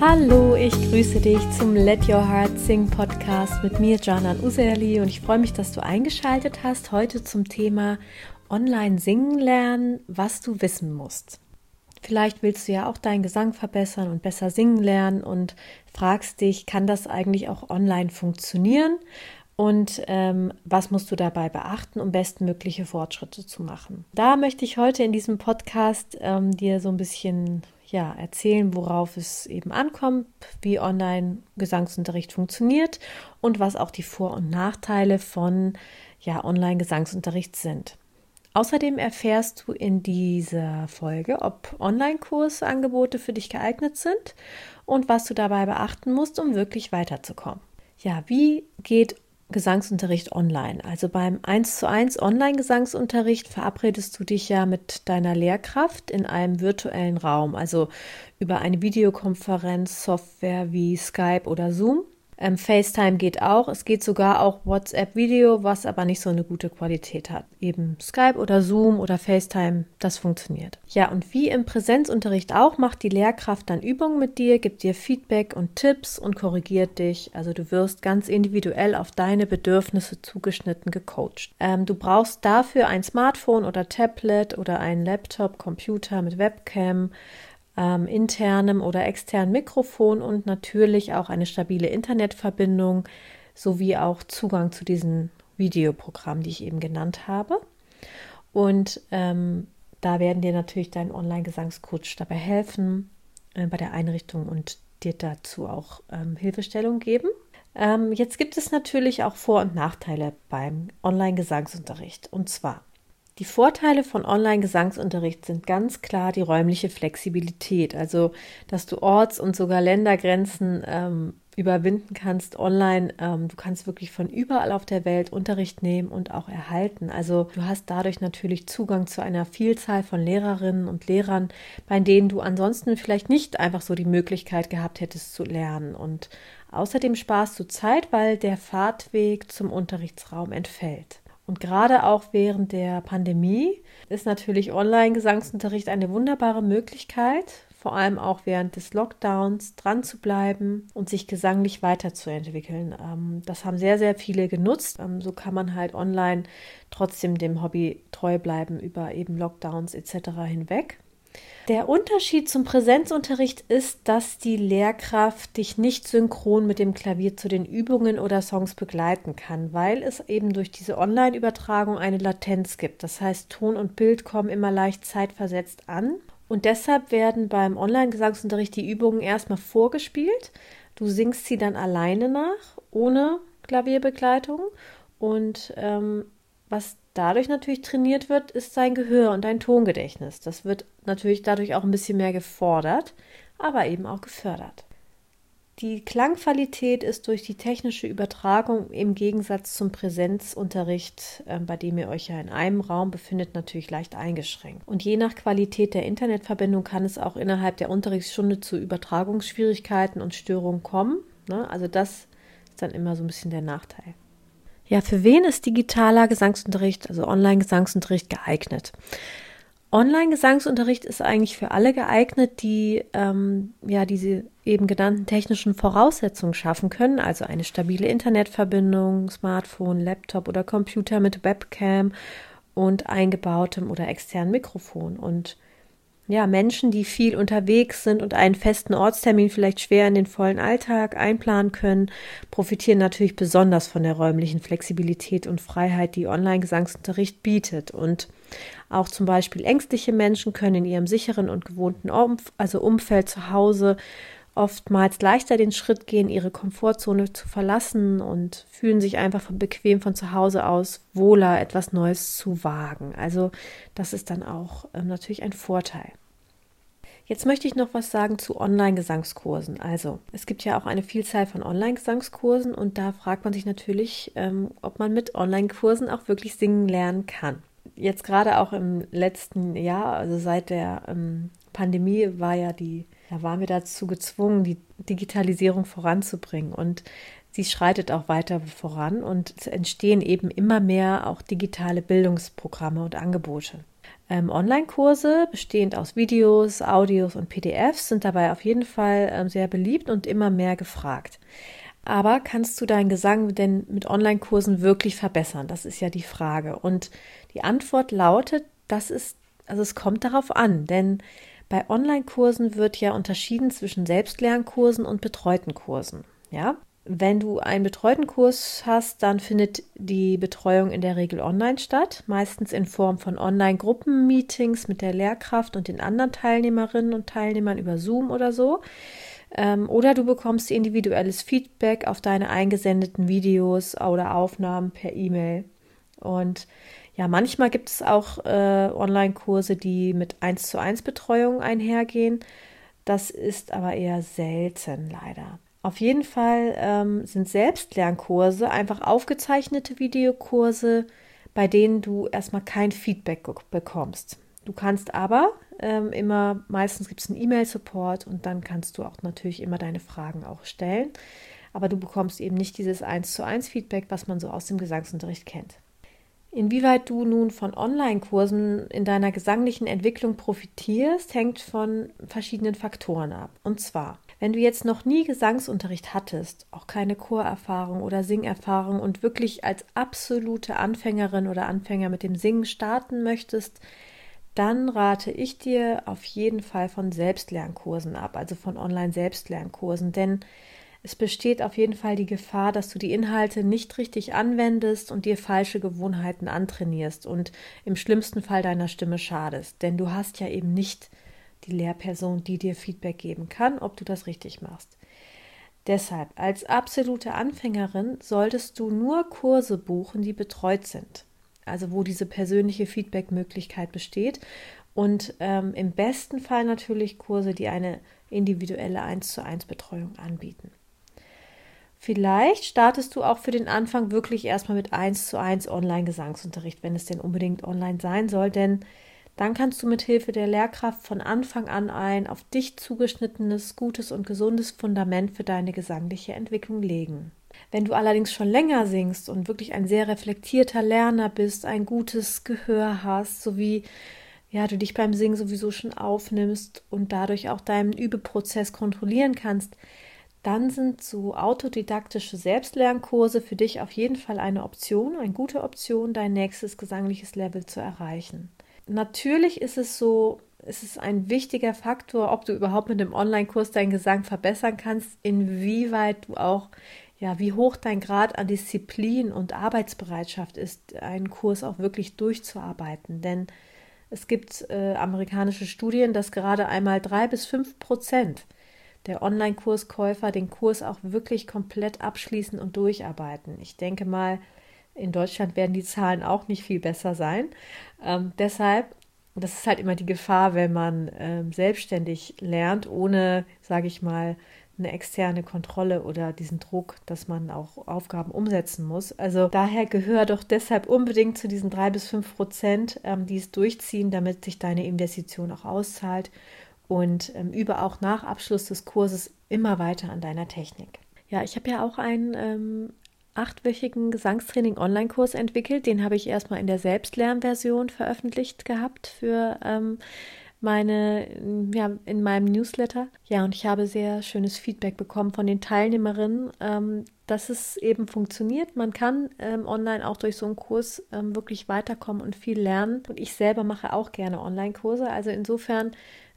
Hallo, ich grüße dich zum Let Your Heart Sing Podcast mit mir, Janan Userli, und ich freue mich, dass du eingeschaltet hast heute zum Thema Online singen lernen, was du wissen musst. Vielleicht willst du ja auch deinen Gesang verbessern und besser singen lernen und fragst dich, kann das eigentlich auch online funktionieren? Und ähm, was musst du dabei beachten, um bestmögliche Fortschritte zu machen? Da möchte ich heute in diesem Podcast ähm, dir so ein bisschen ja, erzählen, worauf es eben ankommt, wie Online-Gesangsunterricht funktioniert und was auch die Vor- und Nachteile von ja, Online-Gesangsunterricht sind. Außerdem erfährst du in dieser Folge, ob Online-Kursangebote für dich geeignet sind und was du dabei beachten musst, um wirklich weiterzukommen. Ja, wie geht Gesangsunterricht online. Also beim 1 zu 1 Online-Gesangsunterricht verabredest du dich ja mit deiner Lehrkraft in einem virtuellen Raum, also über eine Videokonferenz, Software wie Skype oder Zoom. Ähm, FaceTime geht auch. Es geht sogar auch WhatsApp-Video, was aber nicht so eine gute Qualität hat. Eben Skype oder Zoom oder FaceTime, das funktioniert. Ja, und wie im Präsenzunterricht auch, macht die Lehrkraft dann Übungen mit dir, gibt dir Feedback und Tipps und korrigiert dich. Also du wirst ganz individuell auf deine Bedürfnisse zugeschnitten gecoacht. Ähm, du brauchst dafür ein Smartphone oder Tablet oder einen Laptop, Computer mit Webcam ähm, internem oder externen Mikrofon und natürlich auch eine stabile Internetverbindung sowie auch Zugang zu diesen Videoprogrammen, die ich eben genannt habe. Und ähm, da werden dir natürlich dein Online-Gesangscoach dabei helfen äh, bei der Einrichtung und dir dazu auch ähm, Hilfestellung geben. Ähm, jetzt gibt es natürlich auch Vor- und Nachteile beim Online-Gesangsunterricht. Und zwar die Vorteile von Online-Gesangsunterricht sind ganz klar die räumliche Flexibilität, also dass du Orts- und sogar Ländergrenzen ähm, überwinden kannst online. Ähm, du kannst wirklich von überall auf der Welt Unterricht nehmen und auch erhalten. Also du hast dadurch natürlich Zugang zu einer Vielzahl von Lehrerinnen und Lehrern, bei denen du ansonsten vielleicht nicht einfach so die Möglichkeit gehabt hättest zu lernen. Und außerdem sparst du Zeit, weil der Fahrtweg zum Unterrichtsraum entfällt. Und gerade auch während der Pandemie ist natürlich Online-Gesangsunterricht eine wunderbare Möglichkeit, vor allem auch während des Lockdowns dran zu bleiben und sich gesanglich weiterzuentwickeln. Ähm, das haben sehr, sehr viele genutzt. Ähm, so kann man halt online trotzdem dem Hobby treu bleiben über eben Lockdowns etc. hinweg. Der Unterschied zum Präsenzunterricht ist, dass die Lehrkraft dich nicht synchron mit dem Klavier zu den Übungen oder Songs begleiten kann, weil es eben durch diese Online-Übertragung eine Latenz gibt. Das heißt, Ton und Bild kommen immer leicht zeitversetzt an. Und deshalb werden beim Online-Gesangsunterricht die Übungen erstmal vorgespielt. Du singst sie dann alleine nach, ohne Klavierbegleitung. Und ähm, was dadurch natürlich trainiert wird, ist sein Gehör und dein Tongedächtnis. Das wird natürlich dadurch auch ein bisschen mehr gefordert, aber eben auch gefördert. Die Klangqualität ist durch die technische Übertragung im Gegensatz zum Präsenzunterricht, äh, bei dem ihr euch ja in einem Raum befindet, natürlich leicht eingeschränkt. Und je nach Qualität der Internetverbindung kann es auch innerhalb der Unterrichtsstunde zu Übertragungsschwierigkeiten und Störungen kommen. Ne? Also das ist dann immer so ein bisschen der Nachteil. Ja, für wen ist digitaler Gesangsunterricht, also Online-Gesangsunterricht geeignet? Online-Gesangsunterricht ist eigentlich für alle geeignet, die ähm, ja diese eben genannten technischen Voraussetzungen schaffen können, also eine stabile Internetverbindung, Smartphone, Laptop oder Computer mit Webcam und eingebautem oder externen Mikrofon. Und ja, Menschen, die viel unterwegs sind und einen festen Ortstermin vielleicht schwer in den vollen Alltag einplanen können, profitieren natürlich besonders von der räumlichen Flexibilität und Freiheit, die Online-Gesangsunterricht bietet. Und auch zum Beispiel ängstliche Menschen können in ihrem sicheren und gewohnten Umf also Umfeld zu Hause oftmals leichter den Schritt gehen, ihre Komfortzone zu verlassen und fühlen sich einfach bequem von zu Hause aus wohler, etwas Neues zu wagen. Also das ist dann auch äh, natürlich ein Vorteil. Jetzt möchte ich noch was sagen zu Online-Gesangskursen. Also, es gibt ja auch eine Vielzahl von Online-Gesangskursen und da fragt man sich natürlich, ähm, ob man mit Online-Kursen auch wirklich singen lernen kann. Jetzt gerade auch im letzten Jahr, also seit der ähm, Pandemie, war ja die, da waren wir dazu gezwungen, die Digitalisierung voranzubringen und sie schreitet auch weiter voran und es entstehen eben immer mehr auch digitale Bildungsprogramme und Angebote. ähm, Online-Kurse, bestehend aus Videos, Audios und PDFs, sind dabei auf jeden Fall ähm, sehr beliebt und immer mehr gefragt. Aber kannst du deinen Gesang denn mit Online-Kursen wirklich verbessern? Das ist ja die Frage. Und die Antwort lautet, das ist, also es kommt darauf an, denn bei Online-Kursen wird ja unterschieden zwischen Selbstlernkursen und betreuten Kursen. Ja, wenn du einen betreuten Kurs hast, dann findet die Betreuung in der Regel online statt, meistens in Form von Online-Gruppenmeetings mit der Lehrkraft und den anderen Teilnehmerinnen und Teilnehmern über Zoom oder so. Ähm, oder du bekommst individuelles Feedback auf deine eingesendeten Videos oder Aufnahmen per E-Mail. Und ja, manchmal gibt es auch äh, Online-Kurse, die mit 1 zu 1 Betreuung einhergehen. Das ist aber eher selten leider. Auf jeden Fall ähm, sind Selbstlernkurse einfach aufgezeichnete Videokurse, bei denen du erstmal kein Feedback bekommst. Du kannst aber ähm, immer, meistens gibt es einen E-Mail-Support und dann kannst du auch natürlich immer deine Fragen auch stellen. Aber du bekommst eben nicht dieses 1 zu 1 Feedback, was man so aus dem Gesangsunterricht kennt. Inwieweit du nun von Online-Kursen in deiner gesanglichen Entwicklung profitierst, hängt von verschiedenen Faktoren ab. Und zwar, wenn du jetzt noch nie Gesangsunterricht hattest, auch keine Chorerfahrung oder Singerfahrung und wirklich als absolute Anfängerin oder Anfänger mit dem Singen starten möchtest, dann rate ich dir auf jeden Fall von Selbstlernkursen ab, also von Online-Selbstlernkursen, denn es besteht auf jeden Fall die Gefahr, dass du die Inhalte nicht richtig anwendest und dir falsche Gewohnheiten antrainierst und im schlimmsten Fall deiner Stimme schadest, denn du hast ja eben nicht die Lehrperson, die dir Feedback geben kann, ob du das richtig machst. Deshalb, als absolute Anfängerin solltest du nur Kurse buchen, die betreut sind, also wo diese persönliche Feedback-Möglichkeit besteht und ähm, im besten Fall natürlich Kurse, die eine individuelle 1 zu 1 Betreuung anbieten. Vielleicht startest du auch für den Anfang wirklich erstmal mit 1 zu 1 Online-Gesangsunterricht, wenn es denn unbedingt online sein soll, denn dann kannst du mit Hilfe der Lehrkraft von Anfang an ein auf dich zugeschnittenes, gutes und gesundes Fundament für deine gesangliche Entwicklung legen. Wenn du allerdings schon länger singst und wirklich ein sehr reflektierter Lerner bist, ein gutes Gehör hast, sowie ja, du dich beim Singen sowieso schon aufnimmst und dadurch auch deinen Übeprozess kontrollieren kannst, dann sind so autodidaktische Selbstlernkurse für dich auf jeden Fall eine Option, eine gute Option, dein nächstes gesangliches Level zu erreichen natürlich ist es so, es ist ein wichtiger Faktor, ob du überhaupt mit dem Online-Kurs deinen Gesang verbessern kannst, inwieweit du auch, ja, wie hoch dein Grad an Disziplin und Arbeitsbereitschaft ist, einen Kurs auch wirklich durchzuarbeiten. Denn es gibt äh, amerikanische Studien, dass gerade einmal drei bis fünf Prozent der Online-Kurskäufer den Kurs auch wirklich komplett abschließen und durcharbeiten. Ich denke mal, in Deutschland werden die Zahlen auch nicht viel besser sein. Ähm, deshalb, das ist halt immer die Gefahr, wenn man ähm, selbstständig lernt, ohne, sage ich mal, eine externe Kontrolle oder diesen Druck, dass man auch Aufgaben umsetzen muss. Also daher gehör doch deshalb unbedingt zu diesen drei bis fünf Prozent, ähm, die es durchziehen, damit sich deine Investition auch auszahlt und ähm, übe auch nach Abschluss des Kurses immer weiter an deiner Technik. Ja, ich habe ja auch ein ähm, achtwöchigen Gesangstraining-Online-Kurs entwickelt. Den habe ich erstmal in der Selbstlernversion veröffentlicht gehabt für ähm, meine, ja, in meinem Newsletter. Ja, und ich habe sehr schönes Feedback bekommen von den Teilnehmerinnen, ähm, dass es eben funktioniert. Man kann ähm, online auch durch so einen Kurs ähm, wirklich weiterkommen und viel lernen. Und ich selber mache auch gerne Online-Kurse. Also insofern,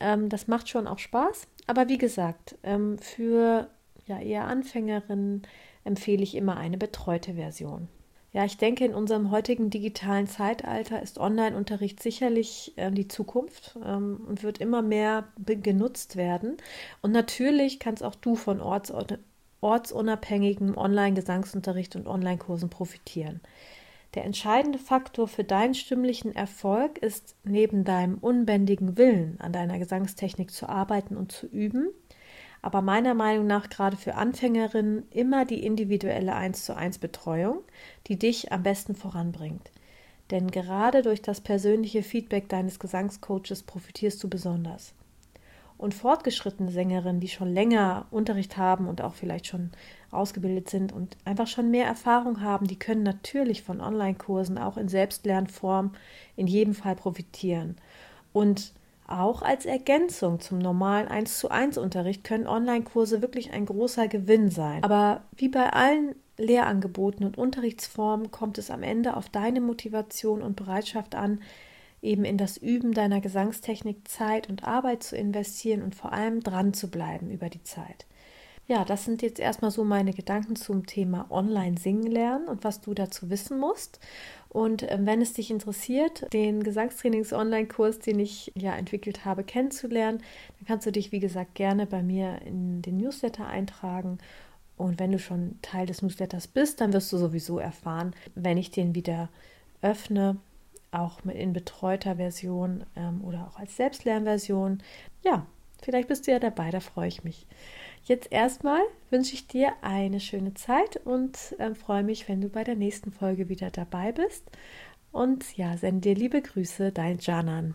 ähm, das macht schon auch Spaß. Aber wie gesagt, ähm, für ja, eher Anfängerinnen, empfehle ich immer eine betreute Version. Ja, ich denke, in unserem heutigen digitalen Zeitalter ist Online-Unterricht sicherlich äh, die Zukunft ähm, und wird immer mehr genutzt werden. Und natürlich kannst auch du von orts ortsunabhängigem Online-Gesangsunterricht und Online-Kursen profitieren. Der entscheidende Faktor für deinen stimmlichen Erfolg ist neben deinem unbändigen Willen, an deiner Gesangstechnik zu arbeiten und zu üben, aber meiner Meinung nach gerade für Anfängerinnen immer die individuelle 1 zu 1 Betreuung, die dich am besten voranbringt. Denn gerade durch das persönliche Feedback deines Gesangscoaches profitierst du besonders. Und fortgeschrittene Sängerinnen, die schon länger Unterricht haben und auch vielleicht schon ausgebildet sind und einfach schon mehr Erfahrung haben, die können natürlich von Online-Kursen auch in Selbstlernform in jedem Fall profitieren. Und auch als Ergänzung zum normalen 1 zu 1 Unterricht können Online-Kurse wirklich ein großer Gewinn sein. Aber wie bei allen Lehrangeboten und Unterrichtsformen kommt es am Ende auf deine Motivation und Bereitschaft an, eben in das Üben deiner Gesangstechnik Zeit und Arbeit zu investieren und vor allem dran zu bleiben über die Zeit. Ja, das sind jetzt erstmal so meine Gedanken zum Thema Online singen lernen und was du dazu wissen musst. Und äh, wenn es dich interessiert, den Gesangstrainings-Online-Kurs, den ich ja entwickelt habe, kennenzulernen, dann kannst du dich, wie gesagt, gerne bei mir in den Newsletter eintragen. Und wenn du schon Teil des Newsletters bist, dann wirst du sowieso erfahren, wenn ich den wieder öffne, auch in betreuter Version ähm, oder auch als Selbstlernversion. Ja, vielleicht bist du ja dabei, da freue ich mich. Jetzt erstmal wünsche ich dir eine schöne Zeit und äh, freue mich, wenn du bei der nächsten Folge wieder dabei bist. Und ja, sende dir liebe Grüße, dein Janan.